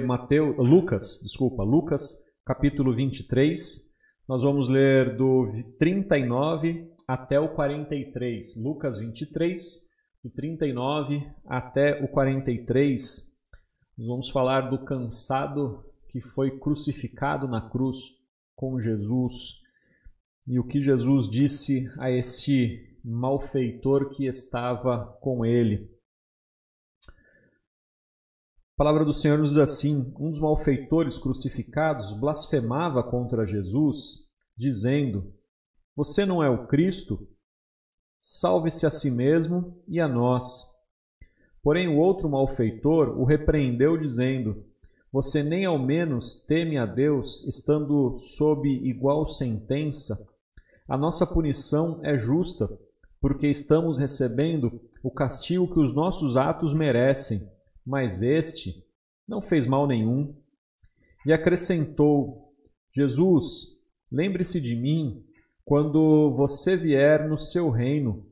Mateus, Lucas, desculpa, Lucas, capítulo 23. Nós vamos ler do 39 até o 43. Lucas 23, do 39 até o 43. Nós vamos falar do cansado que foi crucificado na cruz com Jesus e o que Jesus disse a este malfeitor que estava com ele. A palavra do Senhor nos diz assim: Um dos malfeitores crucificados blasfemava contra Jesus, dizendo: Você não é o Cristo? Salve-se a si mesmo e a nós. Porém, o outro malfeitor o repreendeu, dizendo: Você nem ao menos teme a Deus, estando sob igual sentença? A nossa punição é justa, porque estamos recebendo o castigo que os nossos atos merecem mas este não fez mal nenhum. E acrescentou: Jesus, lembre-se de mim quando você vier no seu reino.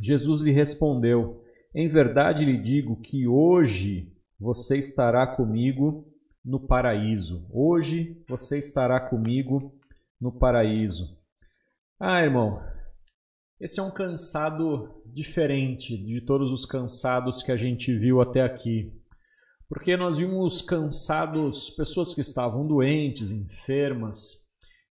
Jesus lhe respondeu: Em verdade lhe digo que hoje você estará comigo no paraíso. Hoje você estará comigo no paraíso. Ah, irmão, esse é um cansado diferente de todos os cansados que a gente viu até aqui. Porque nós vimos cansados, pessoas que estavam doentes, enfermas,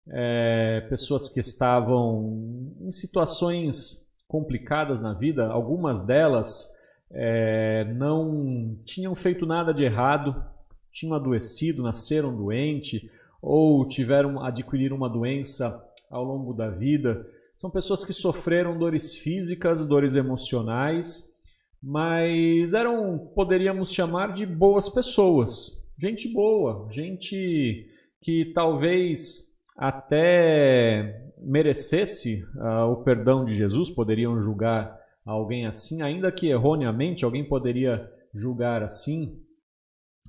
é, pessoas que estavam em situações complicadas na vida, algumas delas é, não tinham feito nada de errado, tinham adoecido, nasceram doente ou tiveram adquirir uma doença ao longo da vida são pessoas que sofreram dores físicas, dores emocionais, mas eram, poderíamos chamar de boas pessoas. Gente boa, gente que talvez até merecesse uh, o perdão de Jesus, poderiam julgar alguém assim, ainda que erroneamente alguém poderia julgar assim.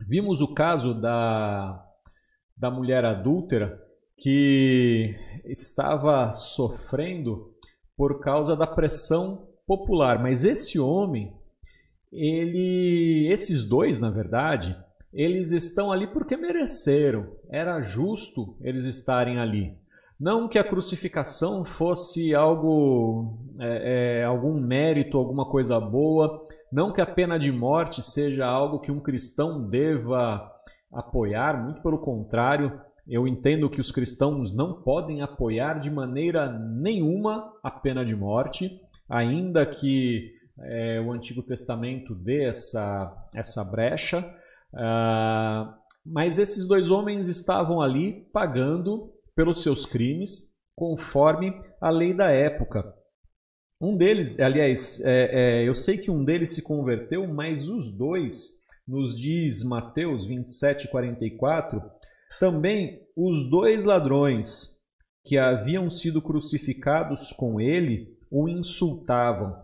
Vimos o caso da, da mulher adúltera que estava sofrendo por causa da pressão popular. Mas esse homem, ele, esses dois, na verdade, eles estão ali porque mereceram. Era justo eles estarem ali. Não que a crucificação fosse algo, é, é, algum mérito, alguma coisa boa. Não que a pena de morte seja algo que um cristão deva apoiar. Muito pelo contrário, eu entendo que os cristãos não podem apoiar de maneira nenhuma a pena de morte, ainda que é, o Antigo Testamento dê essa, essa brecha. Uh, mas esses dois homens estavam ali pagando pelos seus crimes conforme a lei da época. Um deles, aliás, é, é, eu sei que um deles se converteu, mas os dois, nos diz Mateus 27, 44, também os dois ladrões que haviam sido crucificados com ele o insultavam.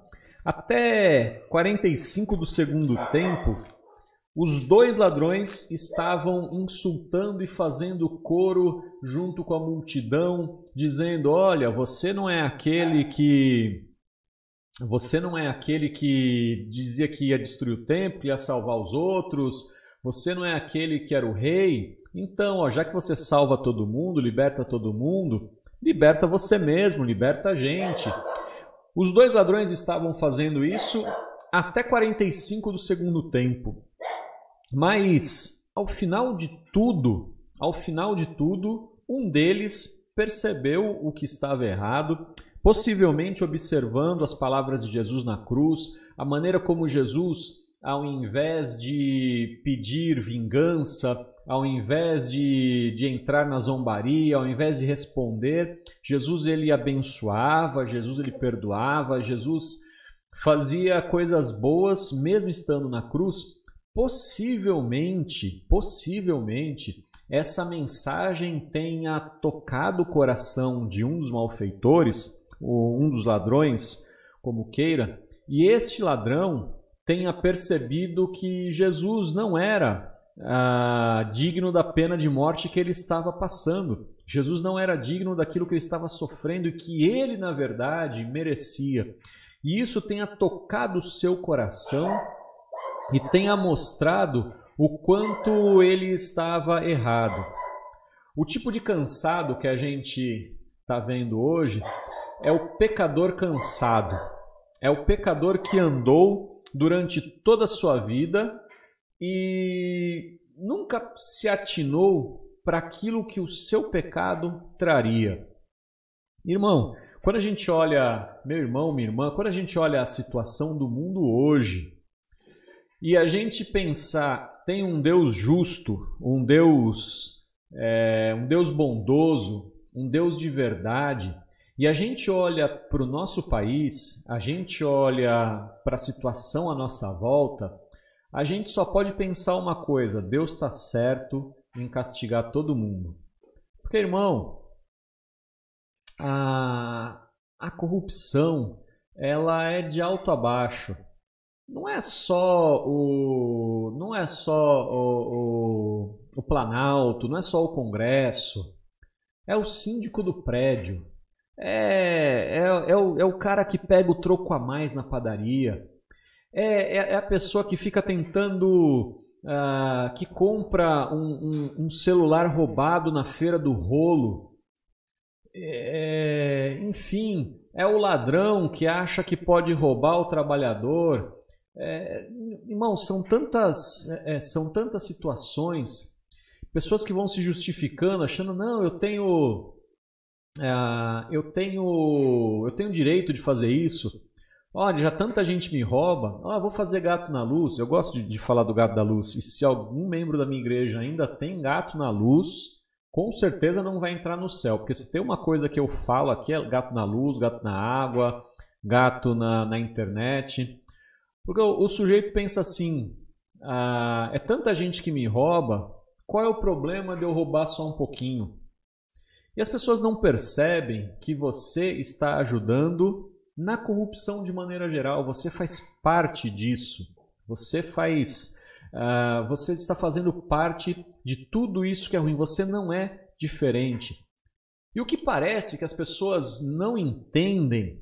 Até 45 do segundo tempo, os dois ladrões estavam insultando e fazendo coro junto com a multidão, dizendo: Olha, você não é aquele que. Você não é aquele que dizia que ia destruir o templo, ia salvar os outros, você não é aquele que era o rei? Então, ó, já que você salva todo mundo, liberta todo mundo, liberta você mesmo, liberta a gente. Os dois ladrões estavam fazendo isso até 45 do segundo tempo. Mas ao final de tudo, ao final de tudo, um deles percebeu o que estava errado, possivelmente observando as palavras de Jesus na cruz, a maneira como Jesus ao invés de pedir vingança, ao invés de, de entrar na zombaria, ao invés de responder, Jesus ele abençoava, Jesus ele perdoava, Jesus fazia coisas boas mesmo estando na cruz. Possivelmente, possivelmente, essa mensagem tenha tocado o coração de um dos malfeitores, ou um dos ladrões, como queira, e este ladrão tenha percebido que Jesus não era ah, digno da pena de morte que ele estava passando. Jesus não era digno daquilo que ele estava sofrendo e que ele, na verdade, merecia. E isso tenha tocado o seu coração e tenha mostrado o quanto ele estava errado. O tipo de cansado que a gente está vendo hoje é o pecador cansado. É o pecador que andou durante toda a sua vida e nunca se atinou para aquilo que o seu pecado traria. Irmão, quando a gente olha, meu irmão, minha irmã, quando a gente olha a situação do mundo hoje e a gente pensar, tem um Deus justo, um Deus, é, um Deus bondoso, um Deus de verdade, e a gente olha para o nosso país, a gente olha para a situação à nossa volta, a gente só pode pensar uma coisa: Deus está certo em castigar todo mundo. Porque, irmão, a, a corrupção ela é de alto a baixo. Não é só o não é só o, o, o Planalto, não é só o Congresso, é o síndico do prédio, é, é, é, o, é o cara que pega o troco a mais na padaria, é, é, é a pessoa que fica tentando. Uh, que compra um, um, um, celular roubado na feira do rolo. É, enfim, é o ladrão que acha que pode roubar o trabalhador. É, irmão, são tantas, é, é são tantas situações, pessoas que vão se justificando, achando, não, eu tenho. Uh, eu tenho eu tenho direito de fazer isso Olha, já tanta gente me rouba. Ah, vou fazer gato na luz. Eu gosto de, de, falar do gato da luz. E se algum membro da minha igreja ainda tem gato na luz, com certeza não vai entrar no céu. Porque se tem uma coisa que eu falo aqui é gato na luz, gato na água, gato na, na internet. Porque o, o sujeito pensa assim: ah, é tanta gente que me rouba, qual é o problema de eu roubar só um pouquinho? E as pessoas não percebem que você está ajudando na corrupção de maneira geral. Você faz parte disso. Você faz. Uh, você está fazendo parte de tudo isso que é ruim. Você não é diferente. E o que parece que as pessoas não entendem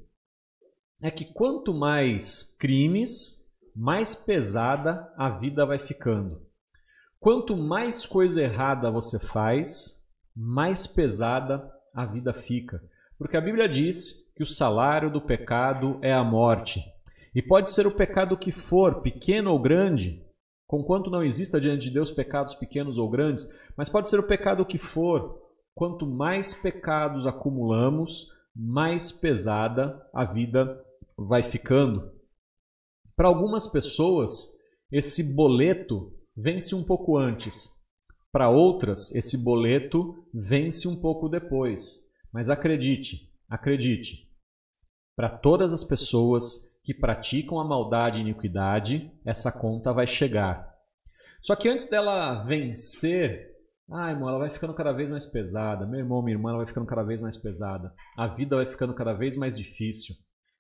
é que quanto mais crimes, mais pesada a vida vai ficando. Quanto mais coisa errada você faz, mais pesada a vida fica. Porque a Bíblia diz que o salário do pecado é a morte. E pode ser o pecado que for, pequeno ou grande, conquanto não exista diante de Deus pecados pequenos ou grandes, mas pode ser o pecado que for. Quanto mais pecados acumulamos, mais pesada a vida vai ficando. Para algumas pessoas, esse boleto vence um pouco antes. Para outras, esse boleto vence um pouco depois. Mas acredite, acredite, para todas as pessoas que praticam a maldade e iniquidade, essa conta vai chegar. Só que antes dela vencer, ai, irmão, ela vai ficando cada vez mais pesada. Meu irmão, minha irmã, ela vai ficando cada vez mais pesada. A vida vai ficando cada vez mais difícil.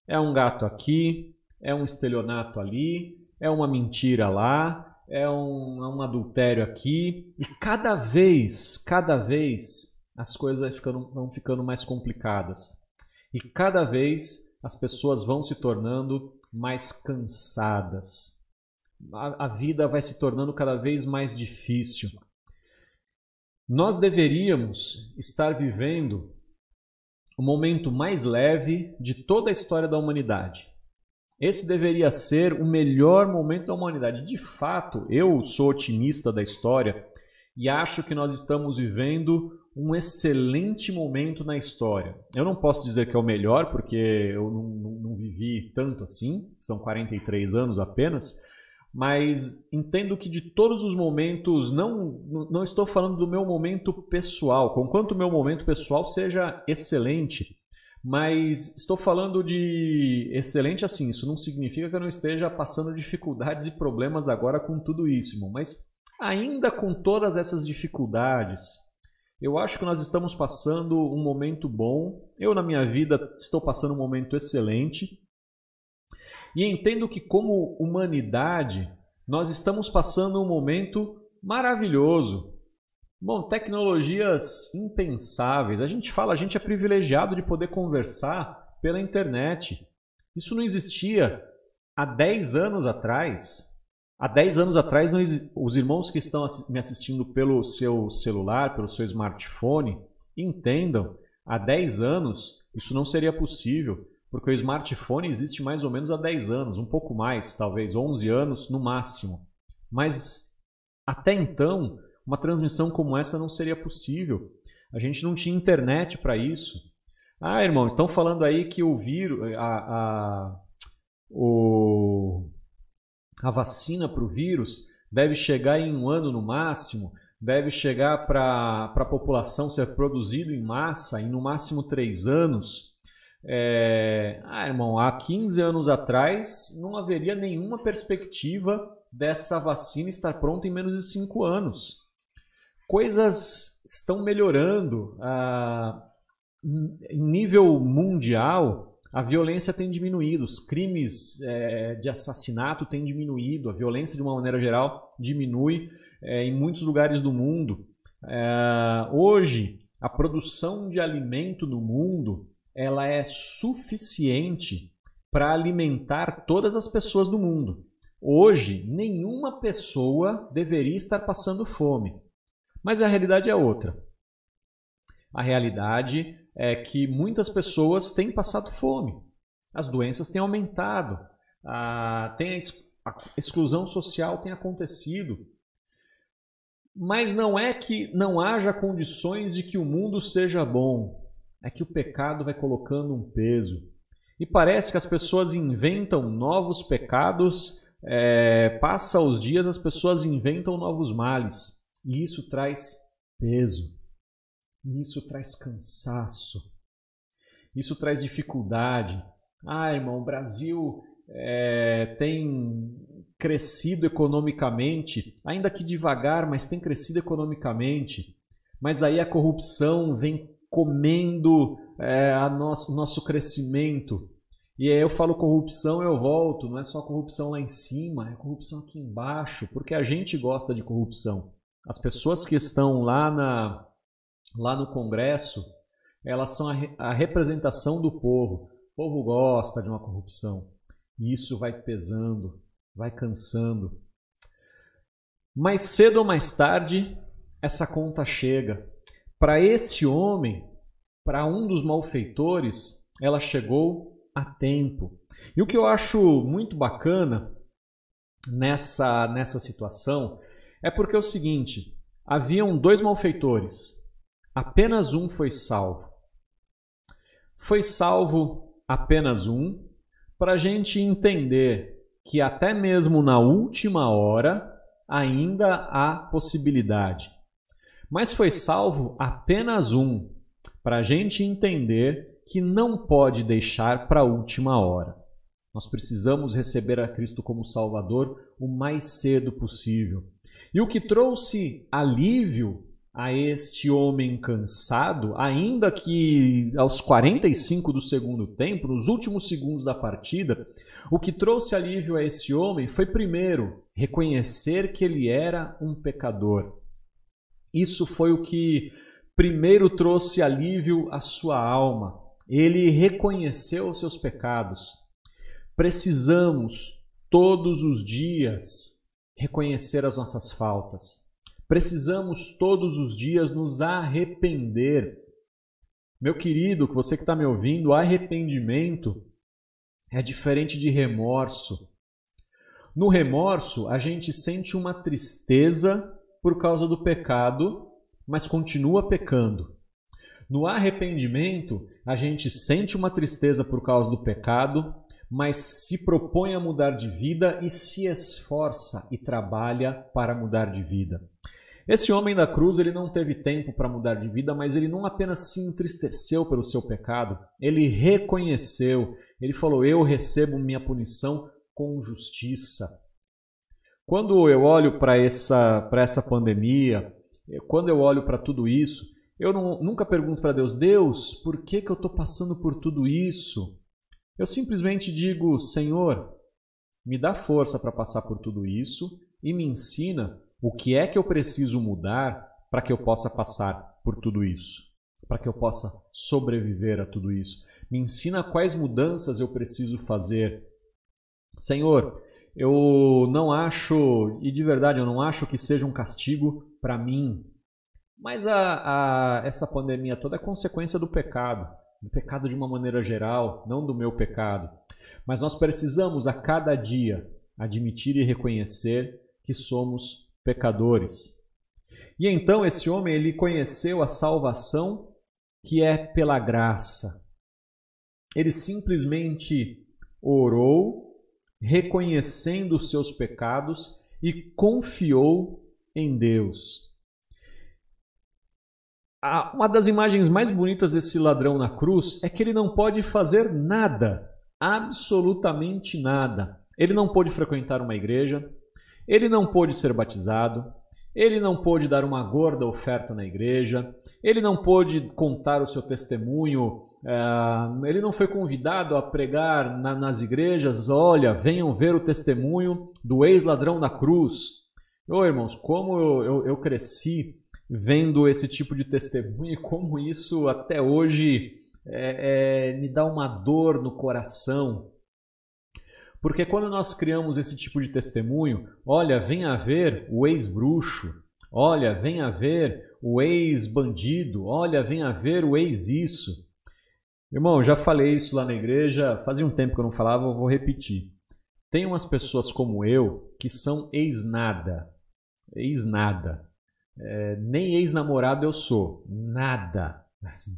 É um gato aqui, é um estelionato ali, é uma mentira lá, é um, é um adultério aqui. E cada vez, cada vez, as coisas ficando, vão ficando mais complicadas. E cada vez as pessoas vão se tornando mais cansadas. A, a vida vai se tornando cada vez mais difícil. Nós deveríamos estar vivendo o momento mais leve de toda a história da humanidade. Esse deveria ser o melhor momento da humanidade. De fato, eu sou otimista da história e acho que nós estamos vivendo um excelente momento na história. Eu não posso dizer que é o melhor, porque eu não, não, não vivi tanto assim, são 43 anos apenas, mas entendo que de todos os momentos, não, não estou falando do meu momento pessoal, conquanto o meu momento pessoal seja excelente, mas estou falando de excelente assim, isso não significa que eu não esteja passando dificuldades e problemas agora com tudo isso, irmão, mas ainda com todas essas dificuldades, eu acho que nós estamos passando um momento bom. Eu, na minha vida, estou passando um momento excelente. E entendo que, como humanidade, nós estamos passando um momento maravilhoso. Bom, tecnologias impensáveis. A gente fala, a gente é privilegiado de poder conversar pela internet. Isso não existia há 10 anos atrás. Há 10 anos atrás, os irmãos que estão me assistindo pelo seu celular, pelo seu smartphone, entendam, há 10 anos isso não seria possível, porque o smartphone existe mais ou menos há 10 anos, um pouco mais, talvez 11 anos no máximo. Mas até então, uma transmissão como essa não seria possível. A gente não tinha internet para isso. Ah, irmão, estão falando aí que o vírus, a, a, o, a vacina para o vírus deve chegar em um ano no máximo, deve chegar para a população ser produzido em massa em no máximo três anos. É... Ah, irmão, há 15 anos atrás não haveria nenhuma perspectiva dessa vacina estar pronta em menos de cinco anos. Coisas estão melhorando. Ah, em nível mundial, a violência tem diminuído, os crimes é, de assassinato têm diminuído, a violência de uma maneira geral diminui é, em muitos lugares do mundo. É, hoje, a produção de alimento no mundo ela é suficiente para alimentar todas as pessoas do mundo. Hoje, nenhuma pessoa deveria estar passando fome. Mas a realidade é outra. A realidade é que muitas pessoas têm passado fome. As doenças têm aumentado. A, tem a, a exclusão social tem acontecido. Mas não é que não haja condições de que o mundo seja bom. É que o pecado vai colocando um peso. E parece que as pessoas inventam novos pecados, é, passa os dias, as pessoas inventam novos males. E isso traz peso. E isso traz cansaço. Isso traz dificuldade. Ah, irmão, o Brasil é, tem crescido economicamente, ainda que devagar, mas tem crescido economicamente. Mas aí a corrupção vem comendo é, a nosso, o nosso crescimento. E aí eu falo corrupção, eu volto, não é só corrupção lá em cima, é corrupção aqui embaixo, porque a gente gosta de corrupção. As pessoas que estão lá na, lá no Congresso, elas são a, a representação do povo. O povo gosta de uma corrupção. E isso vai pesando, vai cansando. Mais cedo ou mais tarde, essa conta chega. Para esse homem, para um dos malfeitores, ela chegou a tempo. E o que eu acho muito bacana nessa, nessa situação é porque é o seguinte: haviam dois malfeitores, apenas um foi salvo. Foi salvo apenas um, para a gente entender que até mesmo na última hora ainda há possibilidade. Mas foi salvo apenas um, para a gente entender que não pode deixar para a última hora. Nós precisamos receber a Cristo como Salvador o mais cedo possível. E o que trouxe alívio a este homem cansado, ainda que aos 45 do segundo tempo, nos últimos segundos da partida, o que trouxe alívio a esse homem foi, primeiro, reconhecer que ele era um pecador. Isso foi o que primeiro trouxe alívio à sua alma. Ele reconheceu os seus pecados. Precisamos todos os dias reconhecer as nossas faltas. Precisamos todos os dias nos arrepender. Meu querido, você que está me ouvindo, arrependimento é diferente de remorso. No remorso, a gente sente uma tristeza por causa do pecado, mas continua pecando. No arrependimento, a gente sente uma tristeza por causa do pecado, mas se propõe a mudar de vida e se esforça e trabalha para mudar de vida. Esse homem da cruz, ele não teve tempo para mudar de vida, mas ele não apenas se entristeceu pelo seu pecado, ele reconheceu, ele falou: Eu recebo minha punição com justiça. Quando eu olho para essa, essa pandemia, quando eu olho para tudo isso, eu não, nunca pergunto para Deus: Deus, por que, que eu estou passando por tudo isso? Eu simplesmente digo: Senhor, me dá força para passar por tudo isso e me ensina o que é que eu preciso mudar para que eu possa passar por tudo isso, para que eu possa sobreviver a tudo isso. Me ensina quais mudanças eu preciso fazer. Senhor, eu não acho, e de verdade eu não acho que seja um castigo para mim, mas a, a, essa pandemia toda é consequência do pecado, do pecado de uma maneira geral, não do meu pecado. Mas nós precisamos a cada dia admitir e reconhecer que somos pecadores. E então esse homem ele conheceu a salvação que é pela graça. Ele simplesmente orou, reconhecendo os seus pecados e confiou em Deus. Uma das imagens mais bonitas desse ladrão na cruz é que ele não pode fazer nada, absolutamente nada. Ele não pôde frequentar uma igreja, ele não pôde ser batizado, ele não pôde dar uma gorda oferta na igreja, ele não pôde contar o seu testemunho, uh, ele não foi convidado a pregar na, nas igrejas. Olha, venham ver o testemunho do ex-ladrão da cruz. Ô irmãos, como eu, eu, eu cresci vendo esse tipo de testemunho e como isso até hoje é, é, me dá uma dor no coração. Porque quando nós criamos esse tipo de testemunho, olha, venha ver o ex-bruxo, olha, venha ver o ex-bandido, olha, venha ver o ex-isso. Irmão, já falei isso lá na igreja, fazia um tempo que eu não falava, eu vou repetir. Tem umas pessoas como eu que são ex-nada, ex-nada. É, nem ex-namorado eu sou, nada. Assim,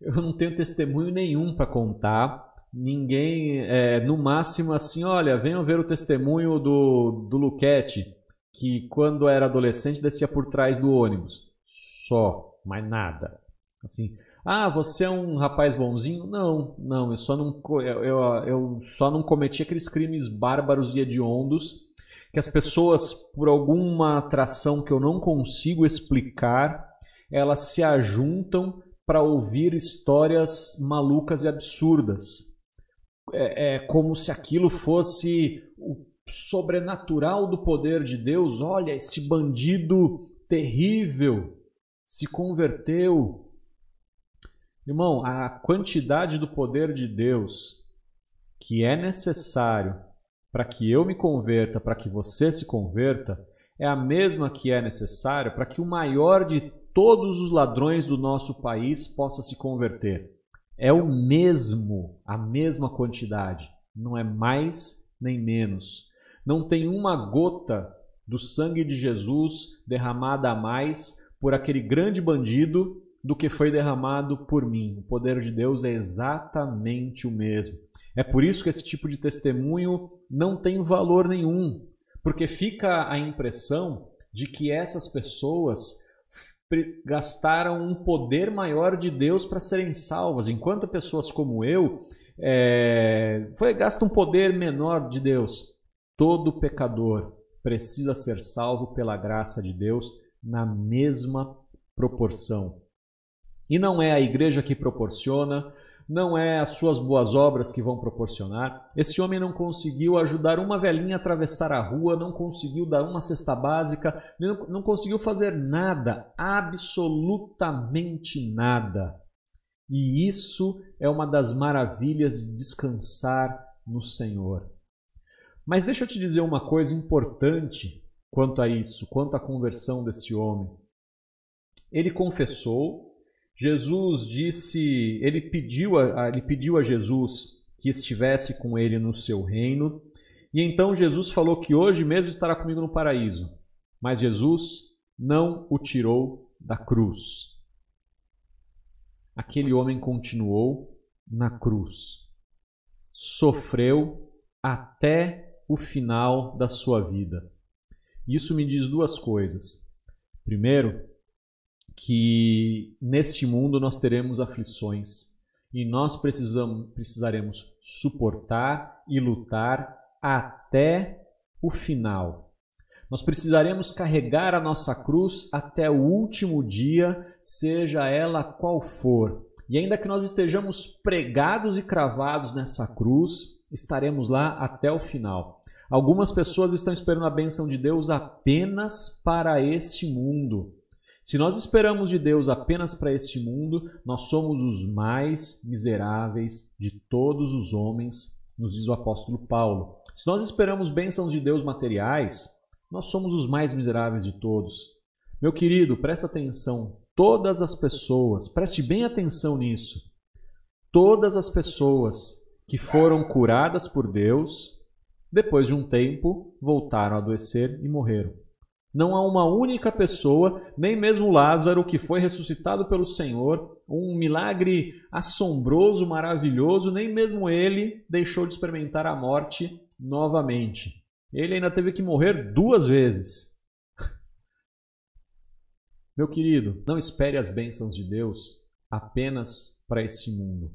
eu não tenho testemunho nenhum para contar ninguém, é, no máximo assim, olha, venham ver o testemunho do, do Luquete, que quando era adolescente descia por trás do ônibus. Só, mais nada. Assim, ah, você é um rapaz bonzinho? Não, não, eu só não, eu, eu, eu só não cometi aqueles crimes bárbaros e hediondos que as pessoas, por alguma atração que eu não consigo explicar, elas se ajuntam para ouvir histórias malucas e absurdas é, é como se aquilo fosse o sobrenatural do poder de Deus. Olha, este bandido terrível se converteu. Irmão, a quantidade do poder de Deus que é necessário para que eu me converta, para que você se converta, é a mesma que é necessária para que o maior de todos os ladrões do nosso país possa se converter é o mesmo, a mesma quantidade, não é mais nem menos. Não tem uma gota do sangue de Jesus derramada a mais por aquele grande bandido do que foi derramado por mim. O poder de Deus é exatamente o mesmo. É por isso que esse tipo de testemunho não tem valor nenhum, porque fica a impressão de que essas pessoas gastaram um poder maior de Deus para serem salvas, enquanto pessoas como eu é, foi gasto um poder menor de Deus. Todo pecador precisa ser salvo pela graça de Deus na mesma proporção. E não é a igreja que proporciona, não é as suas boas obras que vão proporcionar. Esse homem não conseguiu ajudar uma velhinha a atravessar a rua, não conseguiu dar uma cesta básica, não, não conseguiu fazer nada, absolutamente nada. E isso é uma das maravilhas de descansar no Senhor. Mas deixa eu te dizer uma coisa importante quanto a isso, quanto à conversão desse homem. Ele confessou, Jesus disse, ele pediu a, ele pediu a Jesus que estivesse com ele no seu reino, e então Jesus falou que hoje mesmo estará comigo no paraíso. Mas Jesus não o tirou da cruz. Aquele homem continuou na cruz. Sofreu até o final da sua vida. Isso me diz duas coisas. Primeiro, que neste mundo nós teremos aflições e nós precisamos, precisaremos suportar e lutar até o final. Nós precisaremos carregar a nossa cruz até o último dia, seja ela qual for. E ainda que nós estejamos pregados e cravados nessa cruz, estaremos lá até o final. Algumas pessoas estão esperando a bênção de Deus apenas para este mundo. Se nós esperamos de Deus apenas para este mundo, nós somos os mais miseráveis de todos os homens, nos diz o apóstolo Paulo. Se nós esperamos bênçãos de Deus materiais, nós somos os mais miseráveis de todos. Meu querido, presta atenção. Todas as pessoas, preste bem atenção nisso. Todas as pessoas que foram curadas por Deus, depois de um tempo, voltaram a adoecer e morreram. Não há uma única pessoa, nem mesmo Lázaro, que foi ressuscitado pelo Senhor, um milagre assombroso, maravilhoso, nem mesmo ele deixou de experimentar a morte novamente. Ele ainda teve que morrer duas vezes. Meu querido, não espere as bênçãos de Deus apenas para esse mundo.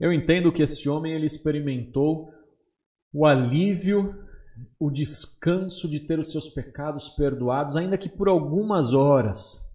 Eu entendo que esse homem ele experimentou o alívio o descanso de ter os seus pecados perdoados, ainda que por algumas horas.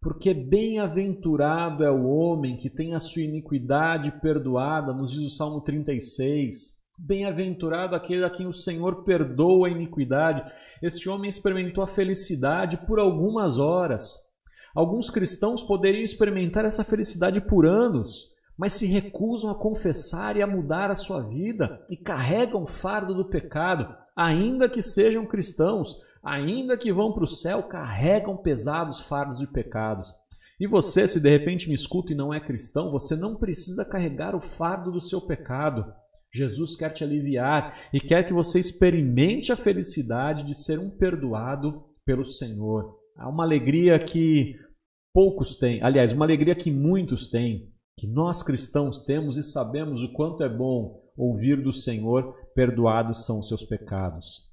Porque bem-aventurado é o homem que tem a sua iniquidade perdoada, nos diz o Salmo 36. Bem-aventurado aquele a quem o Senhor perdoa a iniquidade. Este homem experimentou a felicidade por algumas horas. Alguns cristãos poderiam experimentar essa felicidade por anos, mas se recusam a confessar e a mudar a sua vida e carregam o fardo do pecado ainda que sejam cristãos, ainda que vão para o céu, carregam pesados fardos de pecados. E você, se de repente me escuta e não é cristão, você não precisa carregar o fardo do seu pecado. Jesus quer te aliviar e quer que você experimente a felicidade de ser um perdoado pelo Senhor. Há uma alegria que poucos têm, aliás, uma alegria que muitos têm, que nós cristãos temos e sabemos o quanto é bom ouvir do Senhor perdoados são os seus pecados.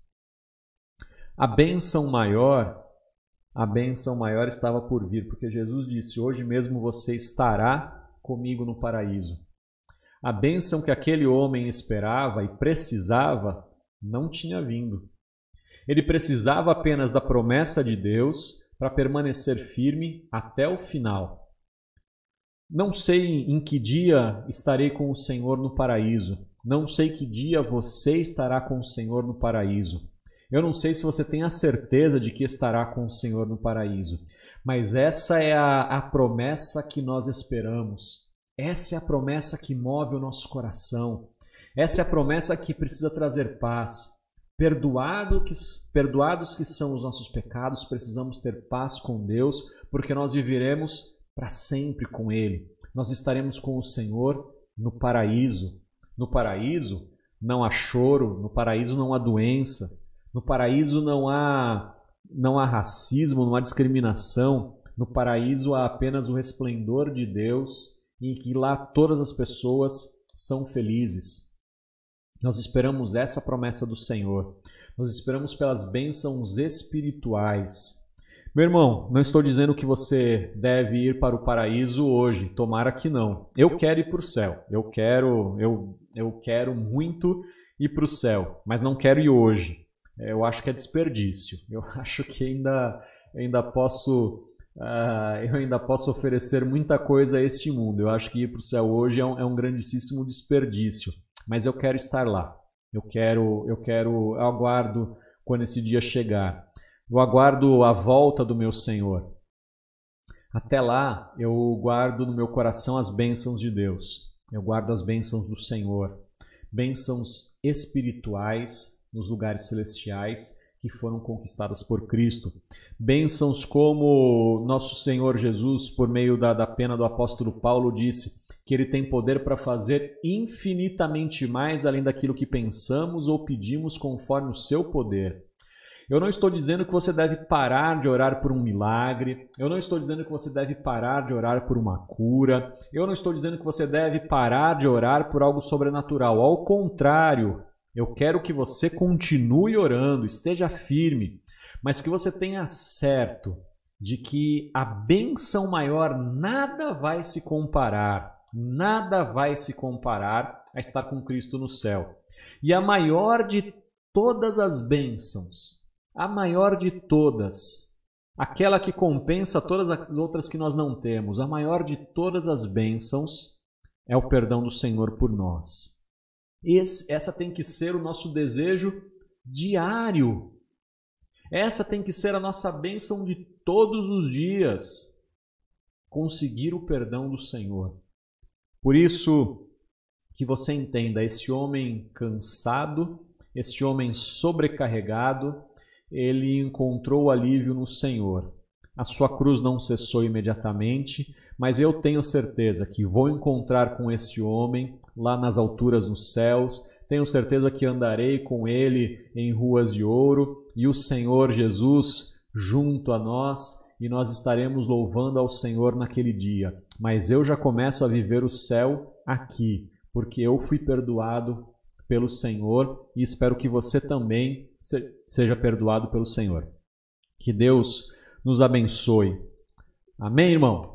A bênção maior, a bênção maior estava por vir, porque Jesus disse: Hoje mesmo você estará comigo no paraíso. A bênção que aquele homem esperava e precisava não tinha vindo. Ele precisava apenas da promessa de Deus para permanecer firme até o final. Não sei em que dia estarei com o Senhor no paraíso, não sei que dia você estará com o Senhor no paraíso. Eu não sei se você tem a certeza de que estará com o Senhor no paraíso, mas essa é a, a promessa que nós esperamos. Essa é a promessa que move o nosso coração. Essa é a promessa que precisa trazer paz. Perdoado que, perdoados que são os nossos pecados, precisamos ter paz com Deus, porque nós viveremos para sempre com Ele. Nós estaremos com o Senhor no paraíso. No paraíso não há choro, no paraíso não há doença, no paraíso não há não há racismo, não há discriminação. No paraíso há apenas o resplendor de Deus e que lá todas as pessoas são felizes. Nós esperamos essa promessa do Senhor. Nós esperamos pelas bênçãos espirituais. Meu irmão, não estou dizendo que você deve ir para o paraíso hoje, tomara que não. Eu quero ir para o céu. Eu quero, eu, eu quero muito ir para o céu, mas não quero ir hoje. É, eu acho que é desperdício. Eu acho que ainda, ainda posso Uh, eu ainda posso oferecer muita coisa a este mundo. Eu acho que ir para o céu hoje é um, é um, grandíssimo desperdício. Mas eu quero estar lá. Eu quero, eu quero, eu aguardo quando esse dia chegar. Eu aguardo a volta do meu Senhor. Até lá, eu guardo no meu coração as bênçãos de Deus. Eu guardo as bênçãos do Senhor, bênçãos espirituais nos lugares celestiais que foram conquistadas por Cristo. Bênçãos como nosso Senhor Jesus, por meio da, da pena do apóstolo Paulo, disse que ele tem poder para fazer infinitamente mais além daquilo que pensamos ou pedimos, conforme o seu poder. Eu não estou dizendo que você deve parar de orar por um milagre. Eu não estou dizendo que você deve parar de orar por uma cura. Eu não estou dizendo que você deve parar de orar por algo sobrenatural. Ao contrário, eu quero que você continue orando, esteja firme, mas que você tenha certo de que a benção maior nada vai se comparar, nada vai se comparar a estar com Cristo no céu. E a maior de todas as bênçãos a maior de todas, aquela que compensa todas as outras que nós não temos, a maior de todas as bênçãos é o perdão do Senhor por nós. Esse, essa tem que ser o nosso desejo diário. Essa tem que ser a nossa bênção de todos os dias. Conseguir o perdão do Senhor. Por isso, que você entenda, esse homem cansado, este homem sobrecarregado, ele encontrou alívio no Senhor. A sua cruz não cessou imediatamente, mas eu tenho certeza que vou encontrar com esse homem lá nas alturas nos céus. Tenho certeza que andarei com ele em ruas de ouro e o Senhor Jesus junto a nós e nós estaremos louvando ao Senhor naquele dia. Mas eu já começo a viver o céu aqui, porque eu fui perdoado pelo Senhor e espero que você também seja perdoado pelo Senhor. Que Deus nos abençoe. Amém, irmão?